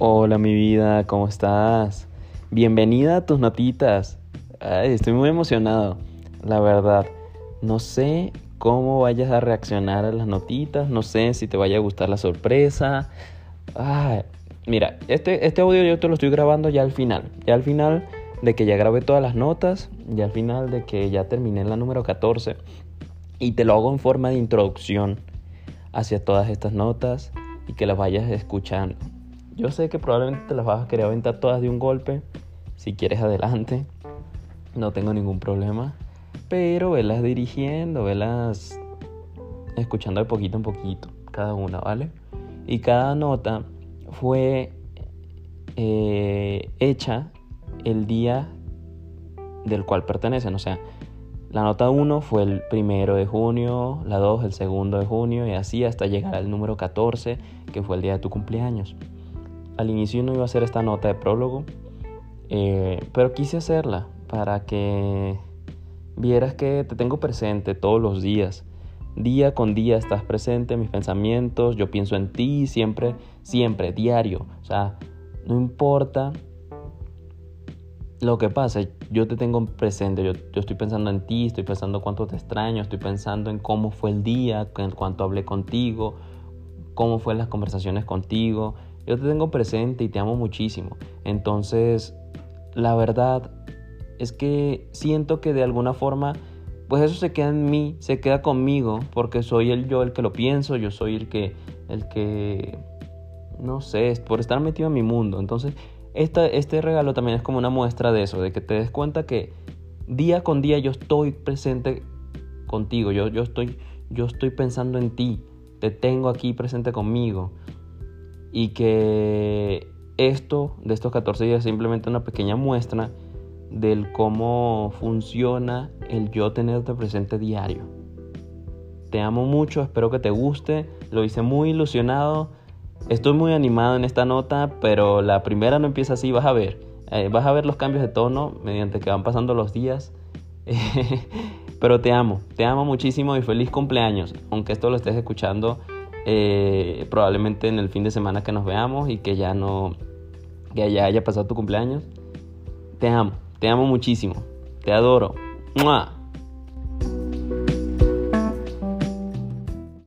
Hola mi vida, ¿cómo estás? Bienvenida a tus notitas. Estoy muy emocionado, la verdad. No sé cómo vayas a reaccionar a las notitas, no sé si te vaya a gustar la sorpresa. Mira, este, este audio yo te lo estoy grabando ya al final. Ya al final de que ya grabé todas las notas, ya al final de que ya terminé la número 14. Y te lo hago en forma de introducción hacia todas estas notas y que las vayas escuchando. Yo sé que probablemente te las vas a querer aventar todas de un golpe. Si quieres adelante, no tengo ningún problema. Pero velas dirigiendo, velas escuchando de poquito en poquito, cada una, ¿vale? Y cada nota fue eh, hecha el día del cual pertenecen. O sea, la nota 1 fue el primero de junio, la 2 el segundo de junio y así hasta llegar al número 14, que fue el día de tu cumpleaños. Al inicio no iba a hacer esta nota de prólogo, eh, pero quise hacerla para que vieras que te tengo presente todos los días. Día con día estás presente en mis pensamientos, yo pienso en ti siempre, siempre, diario. O sea, no importa lo que pasa, yo te tengo presente, yo, yo, estoy pensando en ti, estoy pensando cuánto te extraño, estoy pensando en cómo fue el día, en cuánto hablé contigo, cómo fueron las conversaciones contigo. Yo te tengo presente y te amo muchísimo. Entonces, la verdad es que siento que de alguna forma, pues eso se queda en mí, se queda conmigo, porque soy el yo el que lo pienso, yo soy el que, el que, no sé, por estar metido en mi mundo. Entonces, este regalo también es como una muestra de eso, de que te des cuenta que día con día yo estoy presente contigo, yo, yo, estoy, yo estoy pensando en ti, te tengo aquí presente conmigo. Y que esto de estos 14 días es simplemente una pequeña muestra del cómo funciona el yo tenerte presente diario. Te amo mucho, espero que te guste, lo hice muy ilusionado Estoy muy animado en esta nota, pero la primera no empieza así, vas a ver. Eh, vas a ver los cambios de tono mediante que van pasando los días. pero te amo, te amo muchísimo y feliz cumpleaños. Aunque esto lo estés escuchando eh, probablemente en el fin de semana que nos veamos y que ya no, que ya haya pasado tu cumpleaños. Te amo, te amo muchísimo. Te adoro. ¡Mua!